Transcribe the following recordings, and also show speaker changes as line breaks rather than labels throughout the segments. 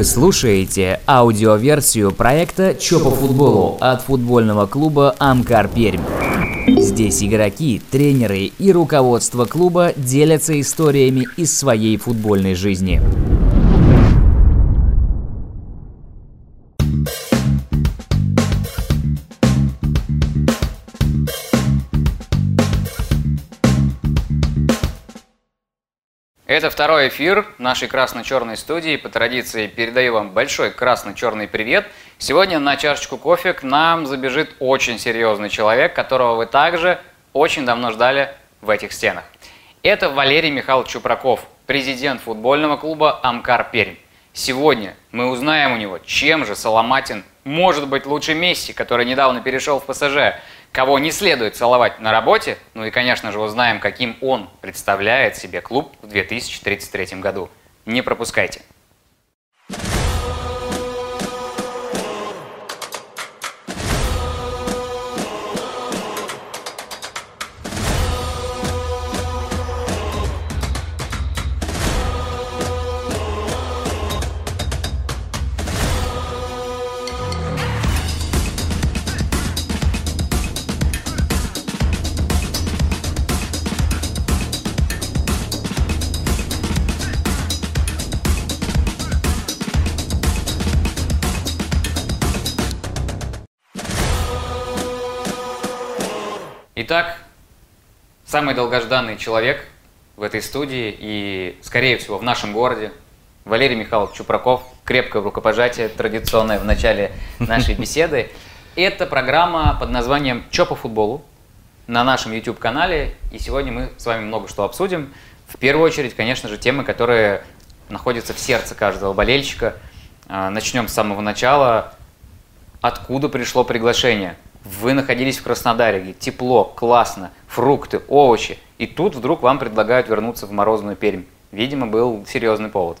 Вы слушаете аудиоверсию проекта «Чё по футболу» от футбольного клуба «Амкар Пермь». Здесь игроки, тренеры и руководство клуба делятся историями из своей футбольной жизни.
Это второй эфир нашей красно-черной студии. По традиции передаю вам большой красно-черный привет. Сегодня на чашечку кофе к нам забежит очень серьезный человек, которого вы также очень давно ждали в этих стенах. Это Валерий Михайлович Чупраков, президент футбольного клуба «Амкар Пермь». Сегодня мы узнаем у него, чем же Соломатин может быть лучше Месси, который недавно перешел в ПСЖ, кого не следует целовать на работе, ну и, конечно же, узнаем, каким он представляет себе клуб в 2033 году. Не пропускайте. Итак, самый долгожданный человек в этой студии и, скорее всего, в нашем городе, Валерий Михайлович Чупраков. Крепкое рукопожатие, традиционное в начале нашей беседы. Это программа под названием «Чё по футболу» на нашем YouTube-канале. И сегодня мы с вами много что обсудим. В первую очередь, конечно же, темы, которые находятся в сердце каждого болельщика. А, начнем с самого начала. Откуда пришло приглашение? Вы находились в Краснодаре, тепло, классно, фрукты, овощи, и тут вдруг вам предлагают вернуться в морозную Пермь. Видимо, был серьезный повод.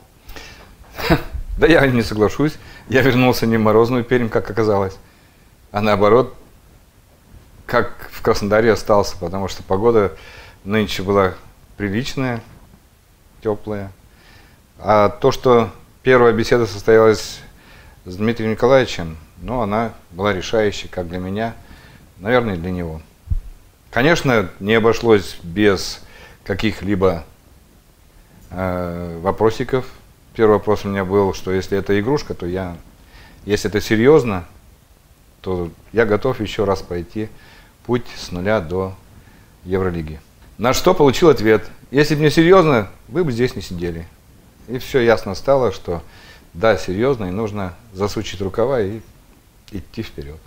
Да я не соглашусь. Я вернулся не в морозную Пермь, как оказалось, а наоборот, как в Краснодаре остался, потому что погода нынче была приличная, теплая. А то, что первая беседа состоялась с Дмитрием Николаевичем, но она была решающей как для меня, наверное, и для него. Конечно, не обошлось без каких-либо э, вопросиков. Первый вопрос у меня был, что если это игрушка, то я, если это серьезно, то я готов еще раз пройти путь с нуля до Евролиги. На что получил ответ. Если бы не серьезно, вы бы здесь не сидели. И все ясно стало, что да, серьезно, и нужно засучить рукава и идти вперед.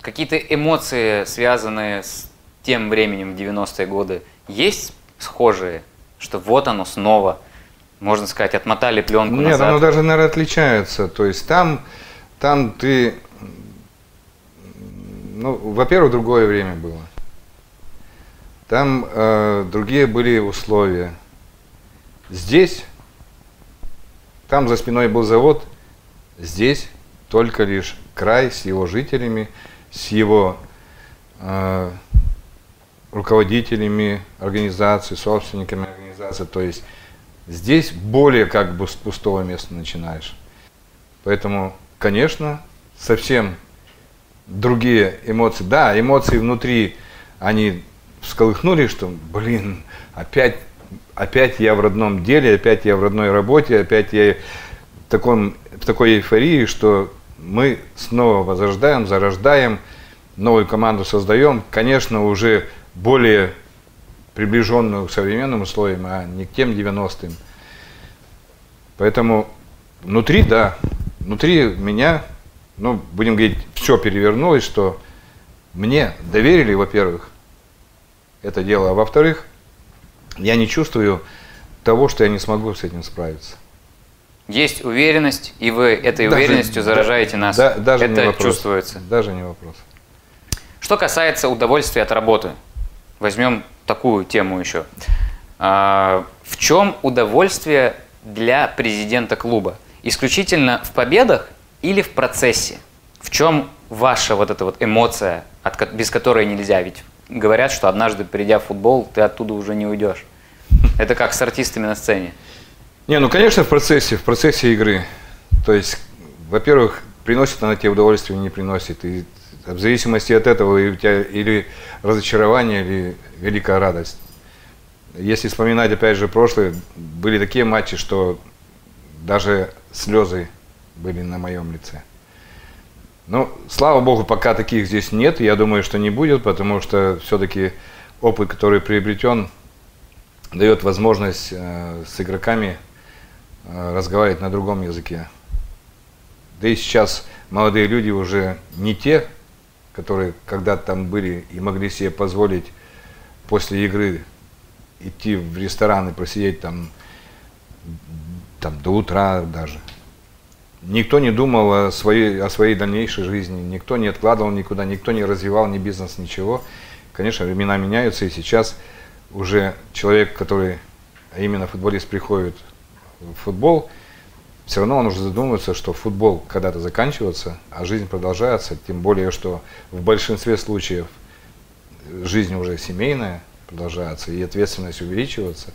Какие-то эмоции, связанные с тем временем в 90-е годы, есть схожие, что вот оно снова, можно сказать, отмотали пленку
Нет,
назад?
оно даже, наверное, отличается. То есть там, там ты, ну, во-первых, другое время было. Там э, другие были условия. Здесь, там за спиной был завод, здесь только лишь край с его жителями, с его э, руководителями организации, собственниками организации. То есть здесь более как бы с пустого места начинаешь. Поэтому, конечно, совсем другие эмоции. Да, эмоции внутри, они всколыхнули, что, блин, опять, опять я в родном деле, опять я в родной работе, опять я в, таком, в такой эйфории, что мы снова возрождаем, зарождаем, новую команду создаем, конечно, уже более приближенную к современным условиям, а не к тем 90-м. Поэтому внутри, да, внутри меня, ну, будем говорить, все перевернулось, что мне доверили, во-первых, это дело, а во-вторых, я не чувствую того, что я не смогу с этим справиться.
Есть уверенность, и вы этой
Даже-
уверенностью заражаете нас.
Да, даже
Это
не вопрос.
чувствуется.
Даже не вопрос.
Что касается удовольствия от работы, возьмем такую тему еще. А, в чем удовольствие для президента клуба? Исключительно в победах или в процессе? В чем ваша вот эта вот эмоция, от без которой нельзя? Ведь говорят, что однажды придя в футбол, ты оттуда уже не уйдешь. Это как с артистами на сцене.
Не, ну конечно в процессе, в процессе игры. То есть, во-первых, приносит она тебе удовольствие или не приносит. И в зависимости от этого и у тебя или разочарование, или великая радость. Если вспоминать, опять же, прошлое, были такие матчи, что даже слезы были на моем лице. Ну, слава богу, пока таких здесь нет, я думаю, что не будет, потому что все-таки опыт, который приобретен, дает возможность э, с игроками разговаривать на другом языке. Да и сейчас молодые люди уже не те, которые когда-то там были и могли себе позволить после игры идти в ресторан и просидеть там, там до утра даже. Никто не думал о своей, о своей дальнейшей жизни, никто не откладывал никуда, никто не развивал ни бизнес, ничего. Конечно, времена меняются, и сейчас уже человек, который, а именно футболист, приходит футбол, все равно он уже задумывается, что футбол когда-то заканчивается, а жизнь продолжается, тем более, что в большинстве случаев жизнь уже семейная продолжается, и ответственность увеличивается.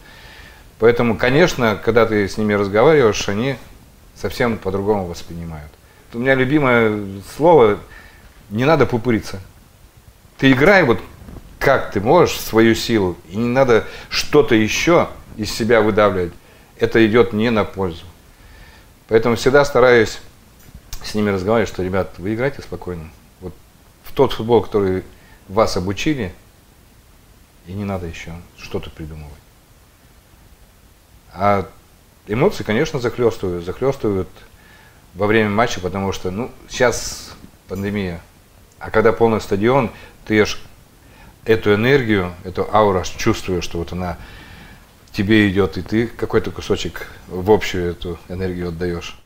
Поэтому, конечно, когда ты с ними разговариваешь, они совсем по-другому воспринимают. У меня любимое слово «не надо пупыриться». Ты играй вот как ты можешь свою силу, и не надо что-то еще из себя выдавливать. Это идет не на пользу. Поэтому всегда стараюсь с ними разговаривать, что, ребят, вы играете спокойно. Вот в тот футбол, который вас обучили, и не надо еще что-то придумывать. А эмоции, конечно, захлестывают, захлестывают во время матча, потому что, ну, сейчас пандемия, а когда полный стадион, ты ешь эту энергию, эту ауру чувствуешь, что вот она тебе идет, и ты какой-то кусочек в общую эту энергию отдаешь.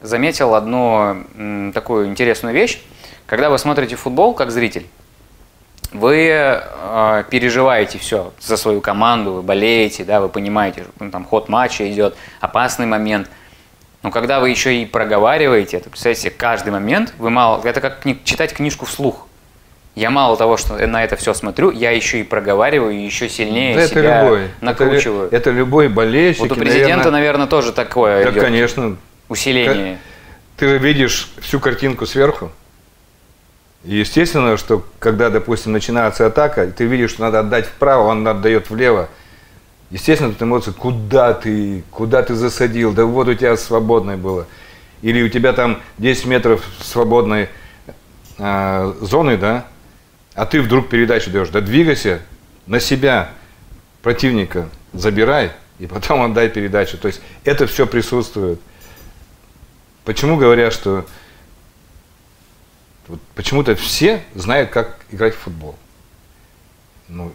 Заметил одну такую интересную вещь. Когда вы смотрите футбол как зритель, вы э, переживаете все за свою команду, вы болеете, да, вы понимаете, ну, там ход матча идет, опасный момент. Но когда вы еще и проговариваете это, представляете, каждый момент, вы мало, это как кни, читать книжку вслух. Я мало того, что на это все смотрю, я еще и проговариваю, еще сильнее да себя это любой. накручиваю.
Это, это любой болельщик.
Вот у президента, наверное, наверное тоже такое
Да, идет конечно.
Усиление.
Ты же видишь всю картинку сверху. И естественно, что когда, допустим, начинается атака, ты видишь, что надо отдать вправо, он отдает влево. Естественно, тут эмоции, куда ты, куда ты засадил, да вот у тебя свободное было. Или у тебя там 10 метров свободной э, зоны, да, а ты вдруг передачу даешь, да двигайся на себя противника, забирай, и потом отдай передачу. То есть это все присутствует. Почему говорят, что вот почему-то все знают, как играть в футбол. Ну,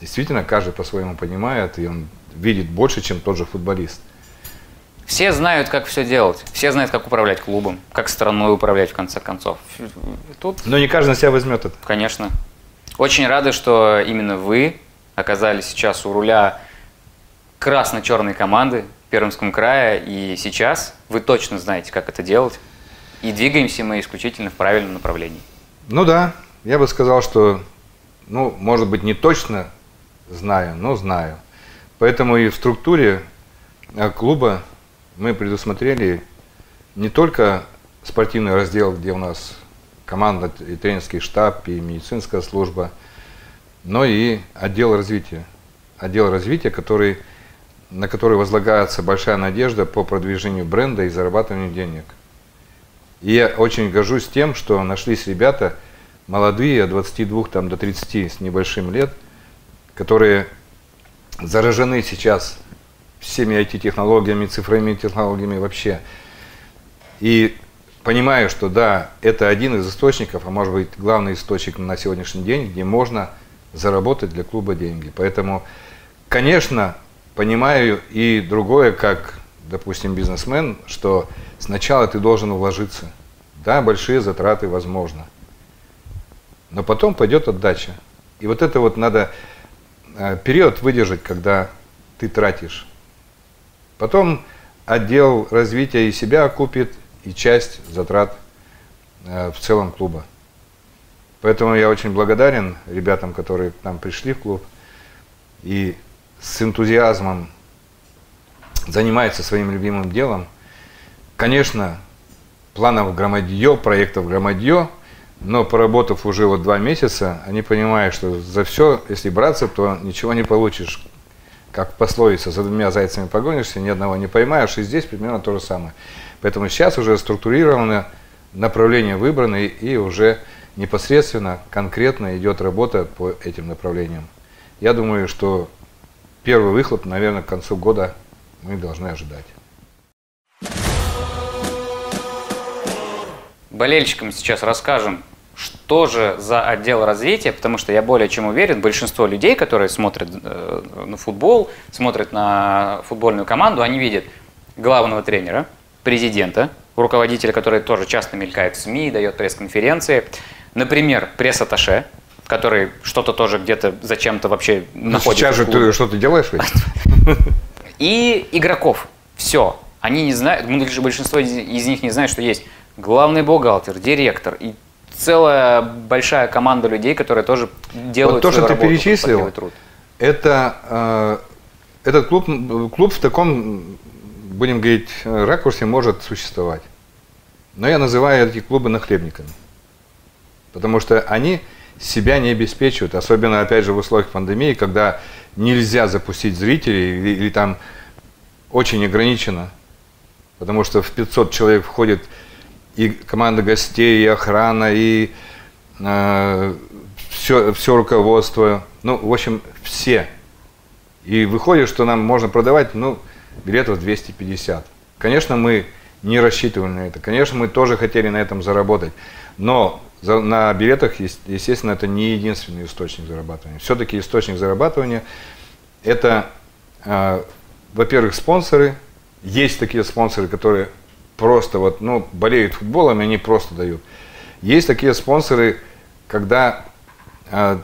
действительно, каждый по-своему понимает, и он видит больше, чем тот же футболист.
Все знают, как все делать. Все знают, как управлять клубом, как страной управлять, в конце концов.
Тут... Но не каждый на себя возьмет это.
Конечно. Очень рады, что именно вы оказались сейчас у руля красно-черной команды Пермском крае, и сейчас вы точно знаете, как это делать. И двигаемся мы исключительно в правильном направлении.
Ну да, я бы сказал, что, ну, может быть, не точно знаю, но знаю. Поэтому и в структуре э, клуба мы предусмотрели не только спортивный раздел, где у нас команда и тренерский штаб, и медицинская служба, но и отдел развития. Отдел развития, который, на который возлагается большая надежда по продвижению бренда и зарабатыванию денег. И я очень горжусь тем, что нашлись ребята молодые, от 22 там, до 30 с небольшим лет, которые заражены сейчас всеми IT-технологиями, цифровыми технологиями вообще. И понимаю, что да, это один из источников, а может быть главный источник на сегодняшний день, где можно заработать для клуба деньги. Поэтому, конечно, понимаю и другое, как, допустим, бизнесмен, что сначала ты должен вложиться. Да, большие затраты возможно. Но потом пойдет отдача. И вот это вот надо э, период выдержать, когда ты тратишь. Потом отдел развития и себя окупит, и часть затрат э, в целом клуба. Поэтому я очень благодарен ребятам, которые к нам пришли в клуб и с энтузиазмом занимается своим любимым делом. Конечно, планов громадье, проектов громадье, но поработав уже вот два месяца, они понимают, что за все, если браться, то ничего не получишь. Как пословица, за двумя зайцами погонишься, ни одного не поймаешь, и здесь примерно то же самое. Поэтому сейчас уже структурировано, направление выбрано, и уже непосредственно, конкретно идет работа по этим направлениям. Я думаю, что первый выхлоп, наверное, к концу года мы должны ожидать.
Болельщикам сейчас расскажем, что же за отдел развития, потому что я более чем уверен, большинство людей, которые смотрят э, на футбол, смотрят на футбольную команду, они видят главного тренера, президента, руководителя, который тоже часто мелькает в СМИ, дает пресс-конференции, например, пресс-атташе, который что-то тоже где-то зачем-то вообще
Ну,
находится.
сейчас же ты что-то делаешь?
И игроков. Все. Они не знают, большинство из, из них не знают, что есть главный бухгалтер, директор и целая большая команда людей, которые тоже делают
то,
свою
что ты
работу,
перечислил,
кропотливый труд.
Это э, этот клуб, клуб в таком, будем говорить, ракурсе может существовать. Но я называю эти клубы нахлебниками. Потому что они себя не обеспечивают, особенно, опять же, в условиях пандемии, когда нельзя запустить зрителей или, или там очень ограничено, потому что в 500 человек входит и команда гостей, и охрана, и все, все руководство, ну, в общем, все. И выходит, что нам можно продавать, ну, билетов 250. Конечно, мы не рассчитывали на это. Конечно, мы тоже хотели на этом заработать. Но за, на билетах, ес- естественно, это не единственный источник зарабатывания. Все-таки источник зарабатывания – это, э, во-первых, спонсоры. Есть такие спонсоры, которые просто вот, ну, болеют футболом, и они просто дают. Есть такие спонсоры, когда э,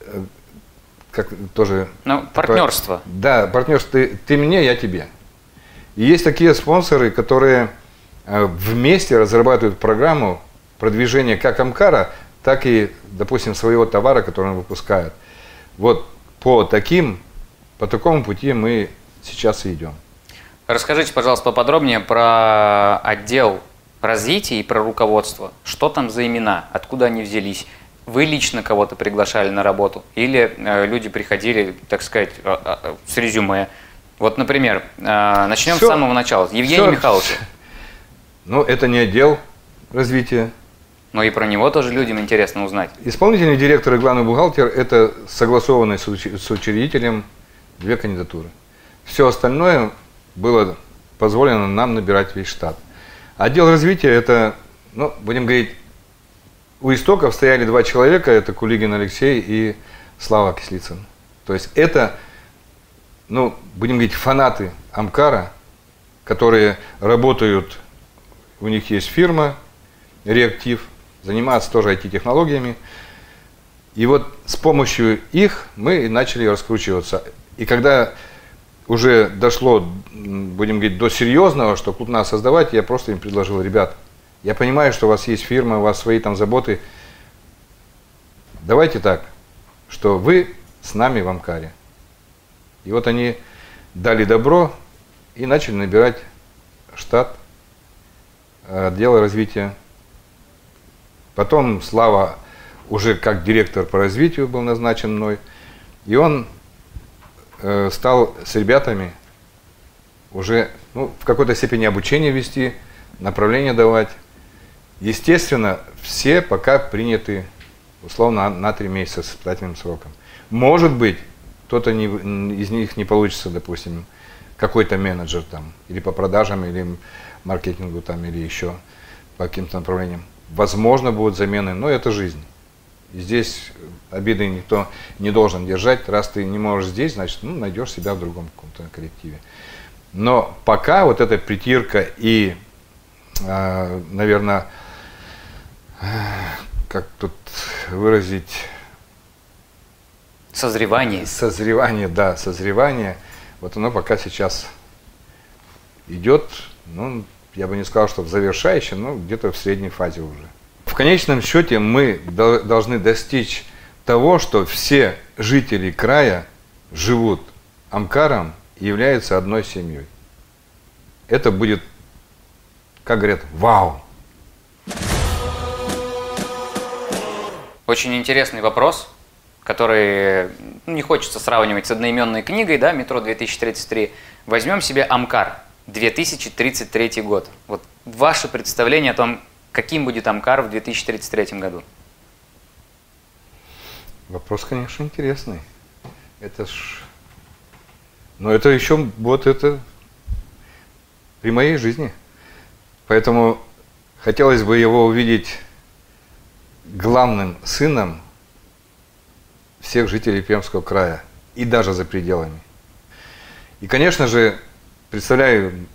э, как тоже
Ну, партнерство.
да, партнерство. Ты, ты мне, я тебе. И есть такие спонсоры, которые э, вместе разрабатывают программу продвижения как Амкара, так и, допустим, своего товара, который он выпускает. Вот по таким, по такому пути мы сейчас и идем.
Расскажите, пожалуйста, поподробнее про отдел развития и про руководство. Что там за имена, откуда они взялись? Вы лично кого-то приглашали на работу или э, люди приходили, так сказать, э, э, с резюме? Вот, например, начнем
Всё.
с самого начала. Евгений
Всё.
Михайлович.
Но это не отдел развития.
Но и про него тоже людям интересно узнать.
Исполнительный директор и главный бухгалтер – это согласованные с учредителем две кандидатуры. Все остальное было позволено нам набирать весь штат. Отдел развития – это, ну, будем говорить, у истоков стояли два человека, это Кулигин Алексей и Слава Кислицын. То есть это, ну, будем говорить, фанаты Амкара, которые работают, у них есть фирма, реактив, занимаются тоже IT-технологиями. И вот с помощью их мы начали раскручиваться. И когда уже дошло, будем говорить, до серьезного, что клуб надо создавать, я просто им предложил, ребят, я понимаю, что у вас есть фирма, у вас свои там заботы. Давайте так, что вы с нами в Амкаре. И вот они дали добро и начали набирать штат э, отдела развития. Потом Слава уже как директор по развитию был назначен мной. И он э, стал с ребятами уже ну, в какой-то степени обучение вести, направление давать. Естественно, все пока приняты условно на три месяца с испытательным сроком. Может быть, кто-то из них не получится, допустим, какой-то менеджер там, или по продажам, или маркетингу там, или еще по каким-то направлениям. Возможно, будут замены, но это жизнь. Здесь обиды никто не должен держать. Раз ты не можешь здесь, значит, ну, найдешь себя в другом каком-то коллективе. Но пока вот эта притирка и, наверное, как тут выразить,
Созревание.
созревание, да, созревание, вот оно пока сейчас идет, ну, я бы не сказал, что в завершающем, но где-то в средней фазе уже. В конечном счете мы до- должны достичь того, что все жители края живут Амкаром и являются одной семьей. это будет, как говорят, вау.
Очень интересный вопрос, который ну, не хочется сравнивать с одноименной книгой, да, «Метро 2033». Возьмем себе Амкар, 2033 год. Вот ваше представление о том, каким будет Амкар в 2033 году?
Вопрос, конечно, интересный. Это ж... Но это еще вот это при моей жизни. Поэтому хотелось бы его увидеть главным сыном всех жителей Пермского края и даже за пределами. И, конечно же, представляю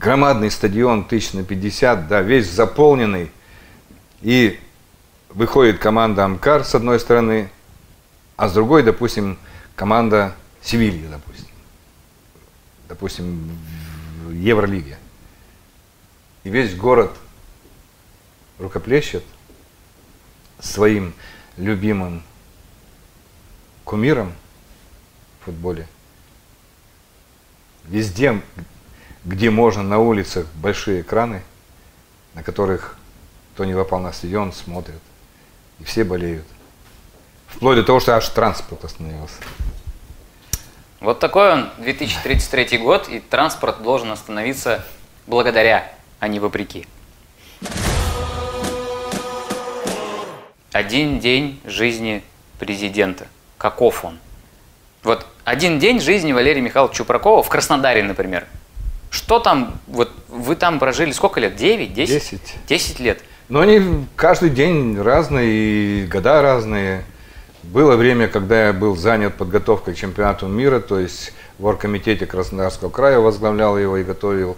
громадный стадион тысяч на 50, да, весь заполненный, и выходит команда Амкар с одной стороны, а с другой, допустим, команда Севильи, допустим. Допустим, Евролиге. И весь город рукоплещет своим любимым кумиром в футболе. Везде, где можно на улицах большие экраны, на которых кто не попал на стадион, смотрят. И все болеют. Вплоть до того, что аж транспорт остановился.
Вот такой он 2033 год, и транспорт должен остановиться благодаря, а не вопреки. Один день жизни президента. Каков он? Вот один день жизни Валерия Михайловича Чупракова в Краснодаре, например. Что там, вот вы там прожили сколько лет? 9, 10?
10.
10 лет.
Но они каждый день разные, и года разные. Было время, когда я был занят подготовкой к чемпионату мира, то есть в оргкомитете Краснодарского края возглавлял его и готовил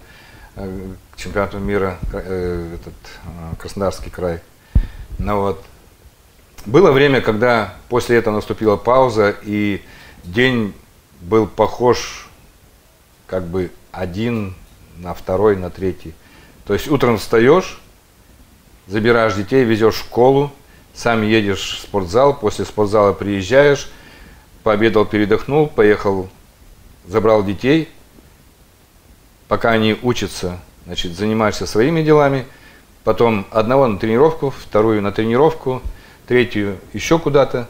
э, к чемпионату мира э, этот, э, Краснодарский край. Ну вот. Было время, когда после этого наступила пауза, и день был похож как бы один на второй, на третий. То есть утром встаешь, забираешь детей, везешь в школу, сам едешь в спортзал, после спортзала приезжаешь, пообедал, передохнул, поехал, забрал детей, пока они учатся, значит, занимаешься своими делами, потом одного на тренировку, вторую на тренировку, третью еще куда-то.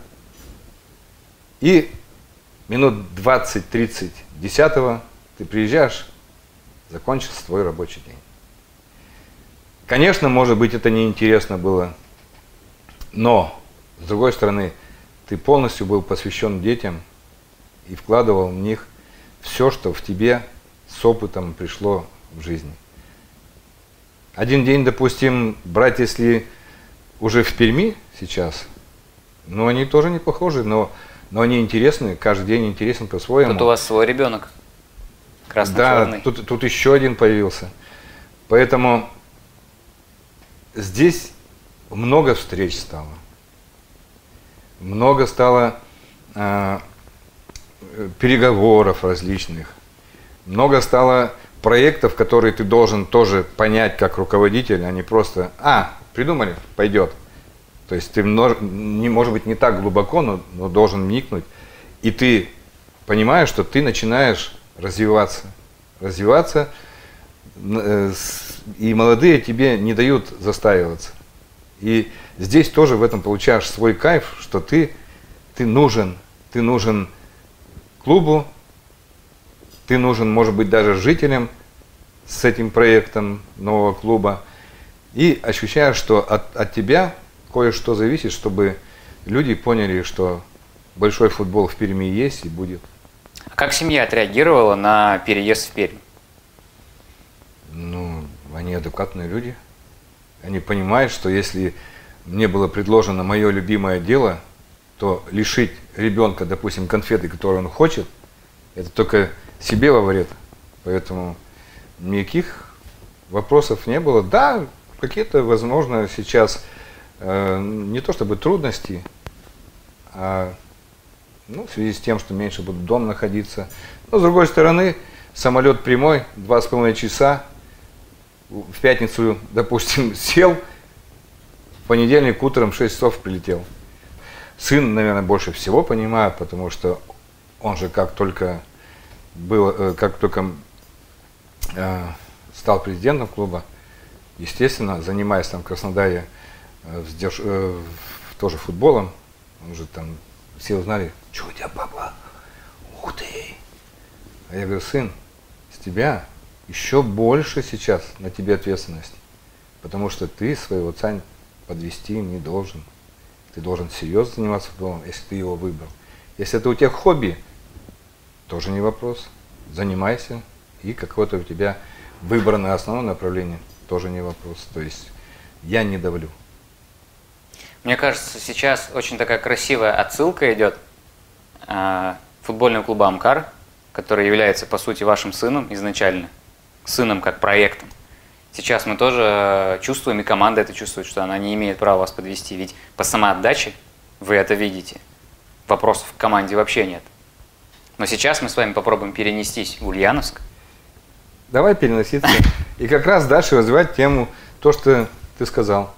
И минут 20-30 десятого ты приезжаешь, закончился твой рабочий день. Конечно, может быть, это неинтересно было, но, с другой стороны, ты полностью был посвящен детям и вкладывал в них все, что в тебе с опытом пришло в жизни. Один день, допустим, брать, если уже в Перми сейчас, ну, они тоже не похожи, но, но они интересны, каждый день интересен по-своему.
Тут у вас свой ребенок.
Да, тут, тут еще один появился. Поэтому здесь много встреч стало. Много стало э, переговоров различных. Много стало проектов, которые ты должен тоже понять как руководитель, а не просто, а, придумали, пойдет. То есть ты, не, может быть, не так глубоко, но, но должен вникнуть. И ты понимаешь, что ты начинаешь развиваться. Развиваться, э, и молодые тебе не дают застаиваться. И здесь тоже в этом получаешь свой кайф, что ты, ты нужен, ты нужен клубу, ты нужен, может быть, даже жителям с этим проектом нового клуба. И ощущаешь, что от, от тебя кое-что зависит, чтобы люди поняли, что большой футбол в Перми есть и будет.
А как семья отреагировала на переезд в Пермь?
Ну, они адекватные люди. Они понимают, что если мне было предложено мое любимое дело, то лишить ребенка, допустим, конфеты, которые он хочет, это только себе во вред. Поэтому никаких вопросов не было. Да, какие-то, возможно, сейчас э, не то чтобы трудности, а ну, в связи с тем, что меньше будут дома находиться. Но с другой стороны, самолет прямой, два с половиной часа, в пятницу, допустим, сел, в понедельник утром в 6 часов прилетел. Сын, наверное, больше всего понимает, потому что он же как только был, э, как только э, стал президентом клуба, естественно, занимаясь там в Краснодаре э, тоже футболом, уже там все узнали, что у тебя папа, ух ты. А я говорю, сын, с тебя еще больше сейчас на тебе ответственность, потому что ты своего отца подвести не должен. Ты должен серьезно заниматься футболом, если ты его выбрал. Если это у тебя хобби, тоже не вопрос. Занимайся, и какое-то у тебя выбранное основное направление, тоже не вопрос. То есть я не давлю.
Мне кажется, сейчас очень такая красивая отсылка идет э, футбольного клуба «Амкар», который является, по сути, вашим сыном изначально, сыном как проектом. Сейчас мы тоже чувствуем, и команда это чувствует, что она не имеет права вас подвести. Ведь по самоотдаче вы это видите. Вопросов к команде вообще нет. Но сейчас мы с вами попробуем перенестись в Ульяновск.
Давай переноситься. И как раз дальше развивать тему, то, что ты сказал.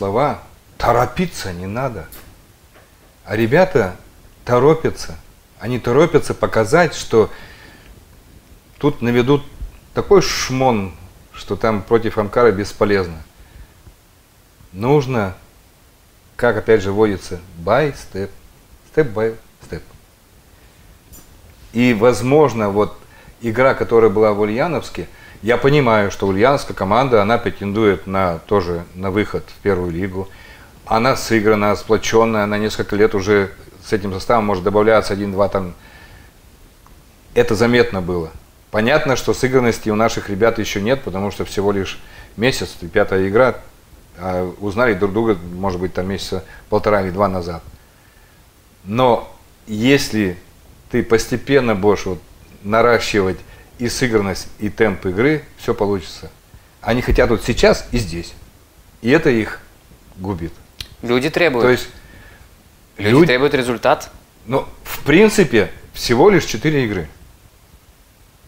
Слова, торопиться не надо. А ребята торопятся. Они торопятся показать, что тут наведут такой шмон, что там против Амкара бесполезно. Нужно, как опять же водится, by step, step by step. И, возможно, вот игра, которая была в Ульяновске, я понимаю, что ульяновская команда, она претендует на тоже на выход в первую лигу. Она сыграна, сплоченная, она несколько лет уже с этим составом может добавляться один-два там. Это заметно было. Понятно, что сыгранности у наших ребят еще нет, потому что всего лишь месяц, пятая игра, а узнали друг друга, может быть, там месяца полтора или два назад. Но если ты постепенно будешь вот наращивать и сыгранность, и темп игры, все получится. Они хотят вот сейчас и здесь. И это их губит.
Люди требуют.
То есть,
Люди
люди-
требуют результат.
ну, в принципе, всего лишь 4 игры.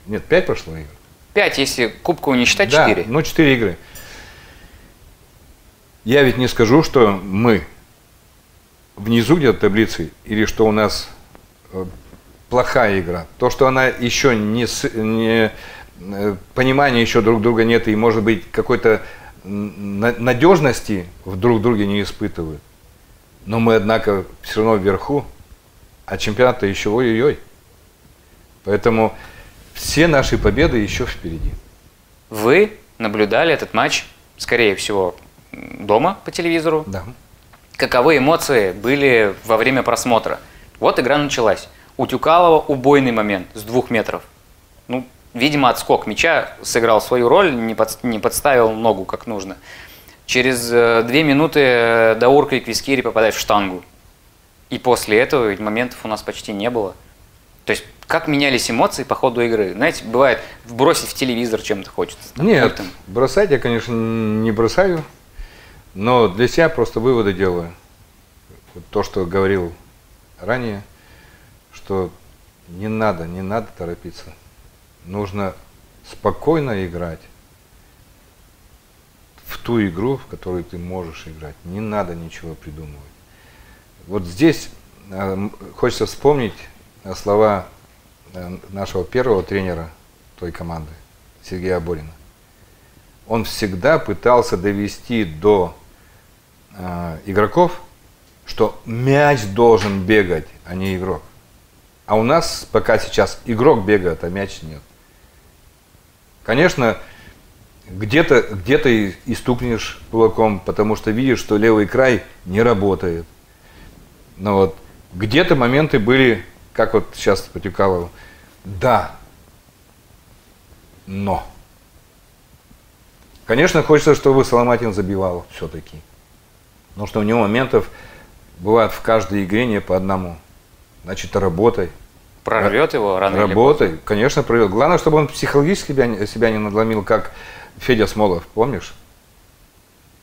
Нет, 5 прошло игр.
Пять, если кубку не считать,
Да,
четыре.
ну 4 игры. Я ведь не скажу, что мы внизу где-то таблицы, или что у нас э, плохая игра. То, что она еще не, не э, понимания еще друг друга нет, и может быть какой-то надежности в друг друге не испытывают. Но мы, однако, все равно вверху, а чемпионат-то еще ой-ой-ой. Поэтому все наши победы еще впереди.
Вы наблюдали этот матч, скорее всего, дома по телевизору.
Да.
Каковы эмоции были во время просмотра? Вот игра началась. У Тюкалова убойный момент с двух метров. Ну, видимо, отскок мяча сыграл свою роль, не, под- не подставил ногу как нужно. Через э, две минуты э, Даурка и Квискири попадают в штангу. И после этого ведь моментов у нас почти не было. То есть, как менялись эмоции по ходу игры? Знаете, бывает, бросить в телевизор чем-то хочется. там,
Нет,
пультом.
бросать я, конечно, не бросаю, но для себя просто выводы делаю. То, что говорил ранее, что не надо, не надо торопиться. Нужно спокойно играть в ту игру, в которую ты можешь играть. Не надо ничего придумывать. Вот здесь э, хочется вспомнить э, слова э, нашего первого тренера той команды, Сергея Борина он всегда пытался довести до игроков, что мяч должен бегать, а не игрок. А у нас пока сейчас игрок бегает, а мяч нет. Конечно, где-то где и, и стукнешь кулаком, потому что видишь, что левый край не работает. Но вот где-то моменты были, как вот сейчас по Тюкалову, да, но. Конечно, хочется, чтобы Соломатин забивал все-таки. Потому что у него моментов бывает в каждой игре не по одному. Значит, работай.
Прорвет его рано
Работай,
или поздно?
конечно, прорвет. Главное, чтобы он психологически себя, себя не надломил, как Федя Смолов, помнишь?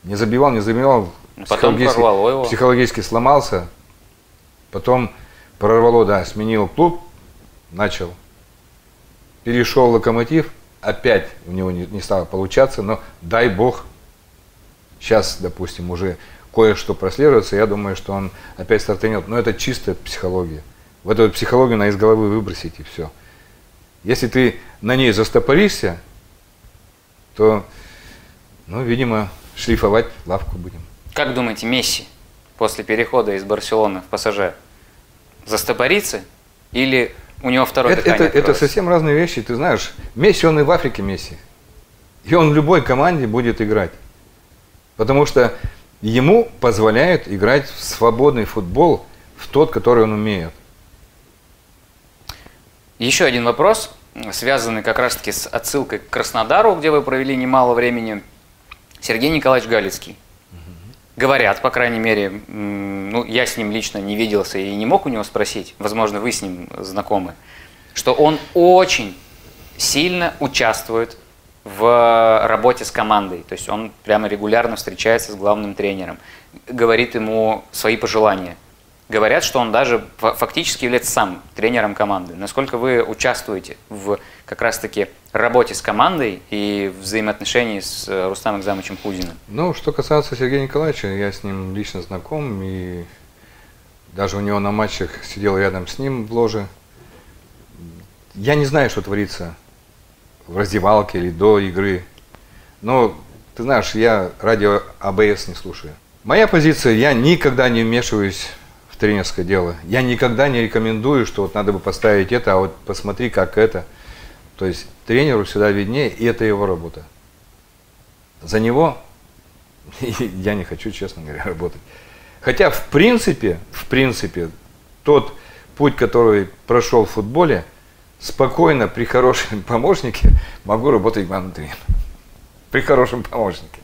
Не забивал, не забивал.
Потом прорвало его.
психологически сломался. Потом прорвало, да, сменил клуб, начал. Перешел в локомотив, опять у него не, не стало получаться, но дай бог, сейчас, допустим, уже кое-что прослеживается, я думаю, что он опять стартанет. Но это чистая психология. В эту психологию надо из головы выбросить и все. Если ты на ней застопоришься, то, ну, видимо, шлифовать лавку будем.
Как думаете, Месси после перехода из Барселоны в ПСЖ застопорится или у него второе
Это, это, это совсем разные вещи, ты знаешь. Месси, он и в Африке Месси. И он в любой команде будет играть. Потому что ему позволяют играть в свободный футбол, в тот, который он умеет.
Еще один вопрос, связанный как раз-таки с отсылкой к Краснодару, где вы провели немало времени. Сергей Николаевич Галицкий. Говорят, по крайней мере, ну, я с ним лично не виделся и не мог у него спросить, возможно, вы с ним знакомы, что он очень сильно участвует в работе с командой. То есть он прямо регулярно встречается с главным тренером, говорит ему свои пожелания. Говорят, что он даже фа- фактически является сам тренером команды. Насколько вы участвуете в как раз-таки работе с командой и взаимоотношении с э, Рустамом Экзамовичем Кузиным?
Ну, что касается Сергея Николаевича, я с ним лично знаком, и даже у него на матчах сидел рядом с ним в ложе. Я не знаю, что творится в раздевалке или до игры, но, ты знаешь, я радио АБС не слушаю. Моя позиция, я никогда не вмешиваюсь в тренерское дело. Я никогда не рекомендую, что вот надо бы поставить это, а вот посмотри, как это. То есть тренеру всегда виднее, и это его работа. За него я не хочу, честно говоря, работать. Хотя, в принципе, в принципе, тот путь, который прошел в футболе, спокойно при хорошем помощнике могу работать тренером. При хорошем помощнике.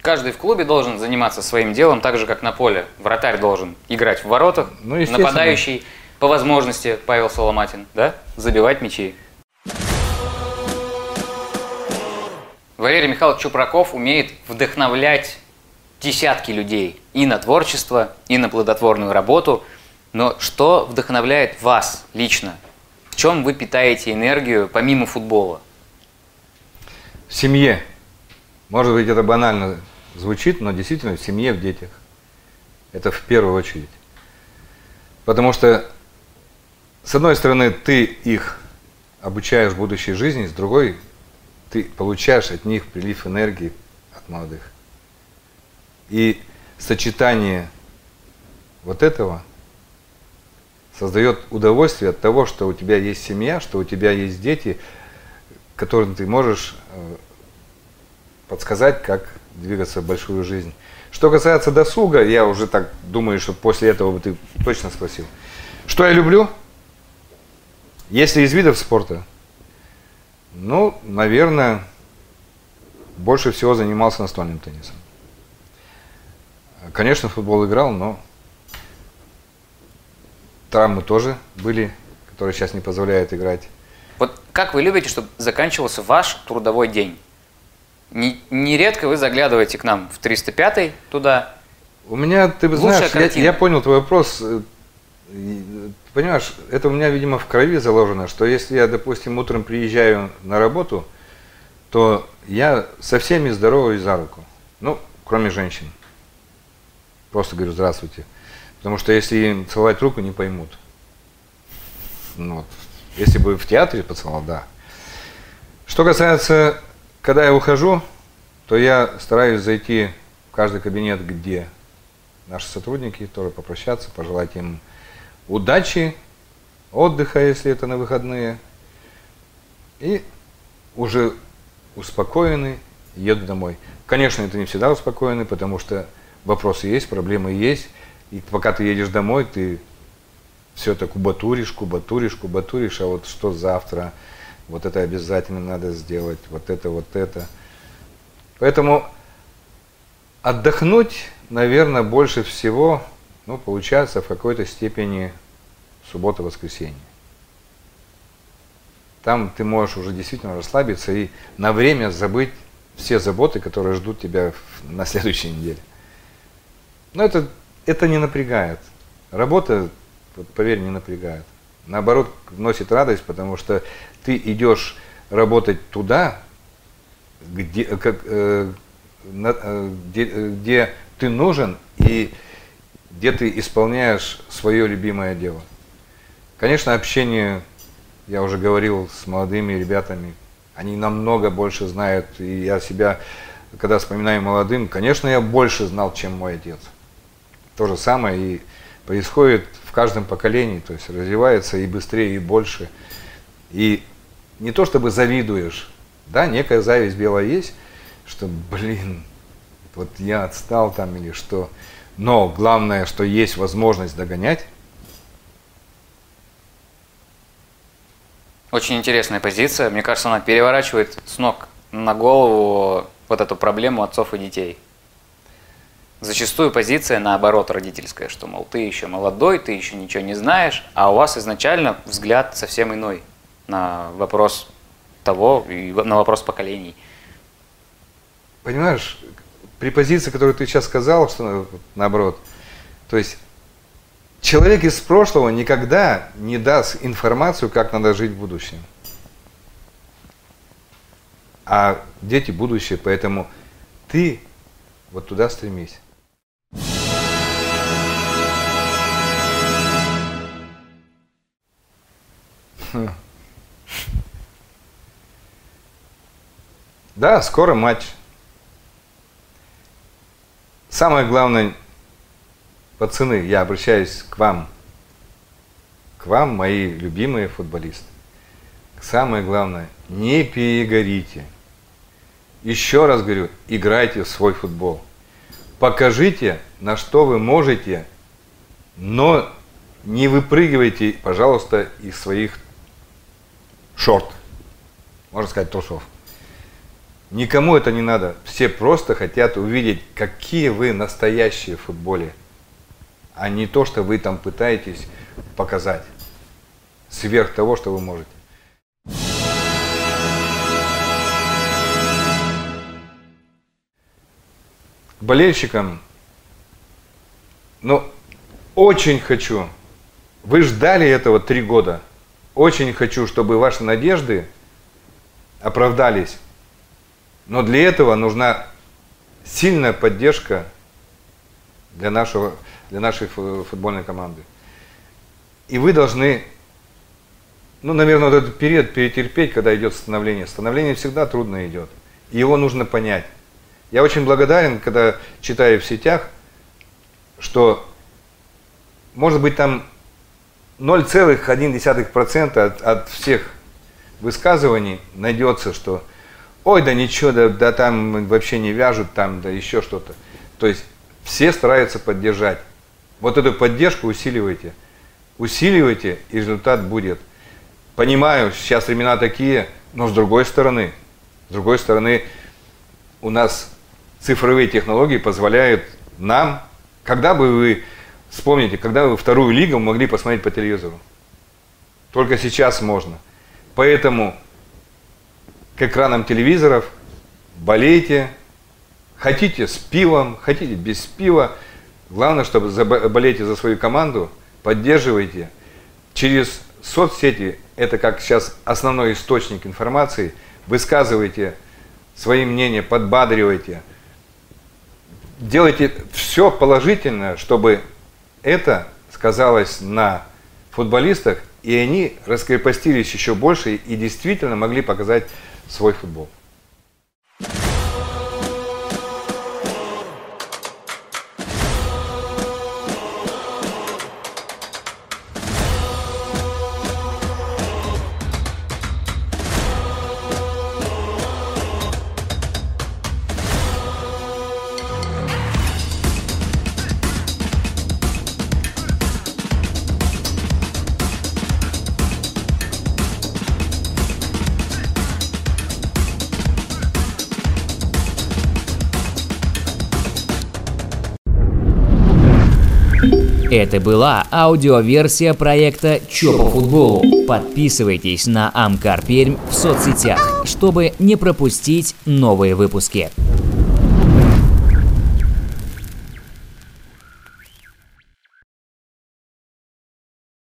Каждый в клубе должен заниматься своим делом, так же, как на поле. Вратарь должен играть в воротах,
Ну,
нападающий, по возможности, Павел Соломатин, да, забивать мячи. Валерий Михайлович Чупраков умеет вдохновлять десятки людей и на творчество, и на плодотворную работу. Но что вдохновляет вас лично? В чем вы питаете энергию помимо футбола?
В семье. Может быть, это банально звучит, но действительно в семье, в детях. Это в первую очередь. Потому что, с одной стороны, ты их обучаешь будущей жизни, с другой, ты получаешь от них прилив энергии от молодых. И сочетание вот этого создает удовольствие от того, что у тебя есть семья, что у тебя есть дети, которым ты можешь э, подсказать, как двигаться в большую жизнь. Что касается досуга, я уже так думаю, что после этого бы ты точно спросил. Что я люблю? Если из видов спорта, ну, наверное, больше всего занимался настольным теннисом. Конечно, футбол играл, но травмы тоже были, которые сейчас не позволяют играть.
Вот как вы любите, чтобы заканчивался ваш трудовой день? Не- Нередко вы заглядываете к нам в 305 туда.
У меня, ты
Лучшая
знаешь, я,
картина.
я понял твой вопрос. Э, и, Понимаешь, это у меня, видимо, в крови заложено, что если я, допустим, утром приезжаю на работу, то я со всеми здороваюсь за руку. Ну, кроме женщин. Просто говорю здравствуйте. Потому что если им целовать руку, не поймут. Ну, вот. Если бы в театре поцеловал, да. Что касается, когда я ухожу, то я стараюсь зайти в каждый кабинет, где наши сотрудники, тоже попрощаться, пожелать им удачи, отдыха, если это на выходные. И уже успокоенный, еду домой. Конечно, это не всегда успокоенный, потому что вопросы есть, проблемы есть. И пока ты едешь домой, ты все это кубатуришь, кубатуришь, кубатуришь, а вот что завтра, вот это обязательно надо сделать, вот это, вот это. Поэтому отдохнуть, наверное, больше всего, ну, получается в какой-то степени суббота-воскресенье. Там ты можешь уже действительно расслабиться и на время забыть все заботы, которые ждут тебя на следующей неделе. Но это, это не напрягает. Работа, поверь, не напрягает. Наоборот, вносит радость, потому что ты идешь работать туда, где, как, э, на, э, где, где ты нужен и где ты исполняешь свое любимое дело. Конечно, общение, я уже говорил с молодыми ребятами, они намного больше знают, и я себя, когда вспоминаю молодым, конечно, я больше знал, чем мой отец. То же самое и происходит в каждом поколении, то есть развивается и быстрее, и больше. И не то чтобы завидуешь, да, некая зависть белая есть, что, блин, вот я отстал там или что. Но главное, что есть возможность догонять.
Очень интересная позиция. Мне кажется, она переворачивает с ног на голову вот эту проблему отцов и детей. Зачастую позиция наоборот родительская, что, мол, ты еще молодой, ты еще ничего не знаешь, а у вас изначально взгляд совсем иной на вопрос того и на вопрос поколений.
Понимаешь, при позиции, которую ты сейчас сказал, что наоборот, то есть человек из прошлого никогда не даст информацию, как надо жить в будущем. А дети будущее, поэтому ты вот туда стремись. Да, скоро матч. Самое главное, пацаны, я обращаюсь к вам, к вам, мои любимые футболисты. Самое главное, не перегорите. Еще раз говорю, играйте в свой футбол. Покажите, на что вы можете, но не выпрыгивайте, пожалуйста, из своих шорт, можно сказать, трусов. Никому это не надо. Все просто хотят увидеть, какие вы настоящие в футболе, а не то, что вы там пытаетесь показать сверх того, что вы можете. Болельщикам, ну, очень хочу, вы ждали этого три года, очень хочу, чтобы ваши надежды оправдались. Но для этого нужна сильная поддержка для, нашего, для нашей футбольной команды. И вы должны, ну, наверное, вот этот период перетерпеть, когда идет становление. Становление всегда трудно идет. И его нужно понять. Я очень благодарен, когда читаю в сетях, что, может быть, там 0,1% от, от всех высказываний найдется, что ой, да ничего, да, да там вообще не вяжут, там, да еще что-то. То есть все стараются поддержать. Вот эту поддержку усиливайте. Усиливайте, и результат будет. Понимаю, сейчас времена такие, но с другой стороны, с другой стороны, у нас цифровые технологии позволяют нам, когда бы вы, вспомните, когда вы вторую лигу могли посмотреть по телевизору. Только сейчас можно. Поэтому к экранам телевизоров, болейте, хотите с пивом, хотите без пива. Главное, чтобы болейте за свою команду, поддерживайте. Через соцсети, это как сейчас основной источник информации, высказывайте свои мнения, подбадривайте. Делайте все положительное, чтобы это сказалось на футболистах, и они раскрепостились еще больше и действительно могли показать свой футбол.
Это была аудиоверсия проекта «Чё по футболу». Подписывайтесь на Амкар Пермь в соцсетях, чтобы не пропустить новые выпуски.